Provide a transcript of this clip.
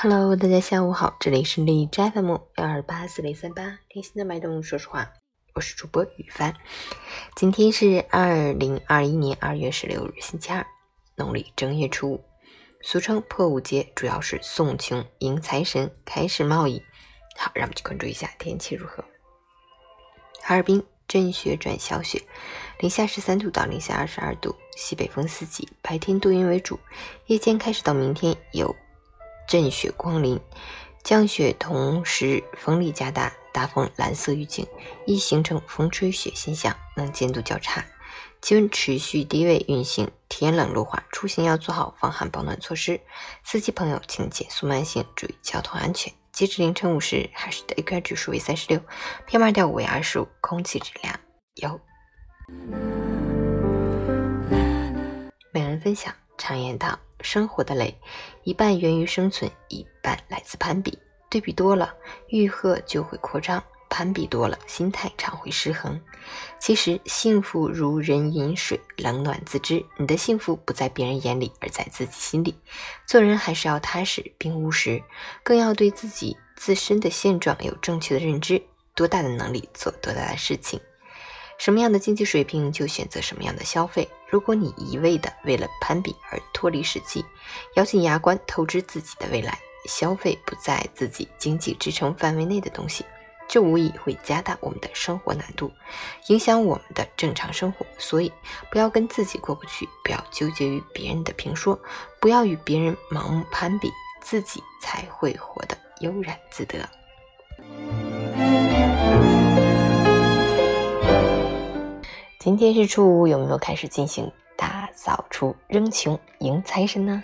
Hello，大家下午好，这里是荔枝 FM 幺二八四零三八，贴心的脉动，说实话，我是主播雨帆。今天是二零二一年二月十六日，星期二，农历正月初五，俗称破五节，主要是送穷迎财神，开始贸易。好，让我们去关注一下天气如何。哈尔滨阵雪转小雪，零下十三度到零下二十二度，西北风四级，白天多云为主，夜间开始到明天有。阵雪光临，降雪同时风力加大，大风蓝色预警，易形成风吹雪现象，能见度较差。气温持续低位运行，天冷路滑，出行要做好防寒保暖措施。司机朋友请减速慢行，注意交通安全。截至凌晨五时，海市的 AQI 指数为三十六，PM 二点五为二十五，空气质量优。每人分享，常言道。生活的累，一半源于生存，一半来自攀比。对比多了，欲壑就会扩张；攀比多了，心态常会失衡。其实，幸福如人饮水，冷暖自知。你的幸福不在别人眼里，而在自己心里。做人还是要踏实并务实，更要对自己自身的现状有正确的认知。多大的能力，做多大的事情。什么样的经济水平就选择什么样的消费。如果你一味的为了攀比而脱离实际，咬紧牙关透支自己的未来，消费不在自己经济支撑范围内的东西，这无疑会加大我们的生活难度，影响我们的正常生活。所以，不要跟自己过不去，不要纠结于别人的评说，不要与别人盲目攀比，自己才会活得悠然自得。今天是初五，有没有开始进行大扫除、扔穷迎财神呢？